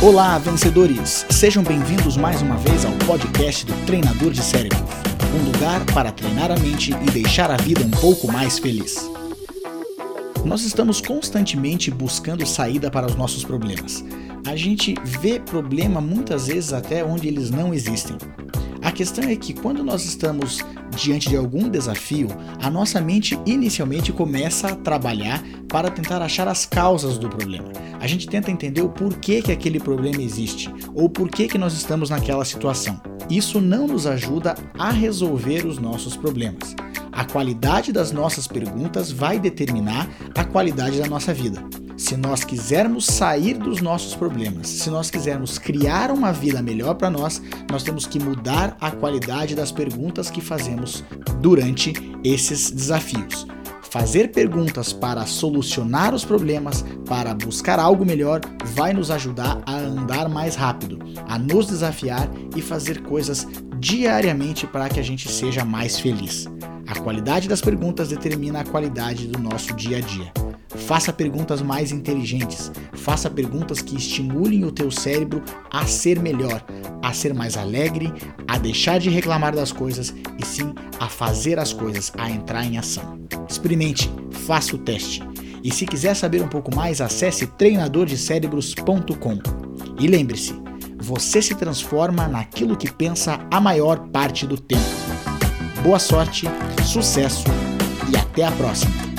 Olá, vencedores! Sejam bem-vindos mais uma vez ao podcast do Treinador de Cérebros um lugar para treinar a mente e deixar a vida um pouco mais feliz. Nós estamos constantemente buscando saída para os nossos problemas. A gente vê problema muitas vezes até onde eles não existem. A questão é que quando nós estamos diante de algum desafio, a nossa mente inicialmente começa a trabalhar para tentar achar as causas do problema. A gente tenta entender o porquê que aquele problema existe ou porquê que nós estamos naquela situação. Isso não nos ajuda a resolver os nossos problemas. A qualidade das nossas perguntas vai determinar a qualidade da nossa vida. Se nós quisermos sair dos nossos problemas, se nós quisermos criar uma vida melhor para nós, nós temos que mudar a qualidade das perguntas que fazemos durante esses desafios. Fazer perguntas para solucionar os problemas, para buscar algo melhor, vai nos ajudar a andar mais rápido, a nos desafiar e fazer coisas diariamente para que a gente seja mais feliz. A qualidade das perguntas determina a qualidade do nosso dia a dia. Faça perguntas mais inteligentes. Faça perguntas que estimulem o teu cérebro a ser melhor, a ser mais alegre, a deixar de reclamar das coisas e sim a fazer as coisas, a entrar em ação. Experimente, faça o teste. E se quiser saber um pouco mais, acesse treinadordecérebros.com. E lembre-se, você se transforma naquilo que pensa a maior parte do tempo. Boa sorte, sucesso e até a próxima!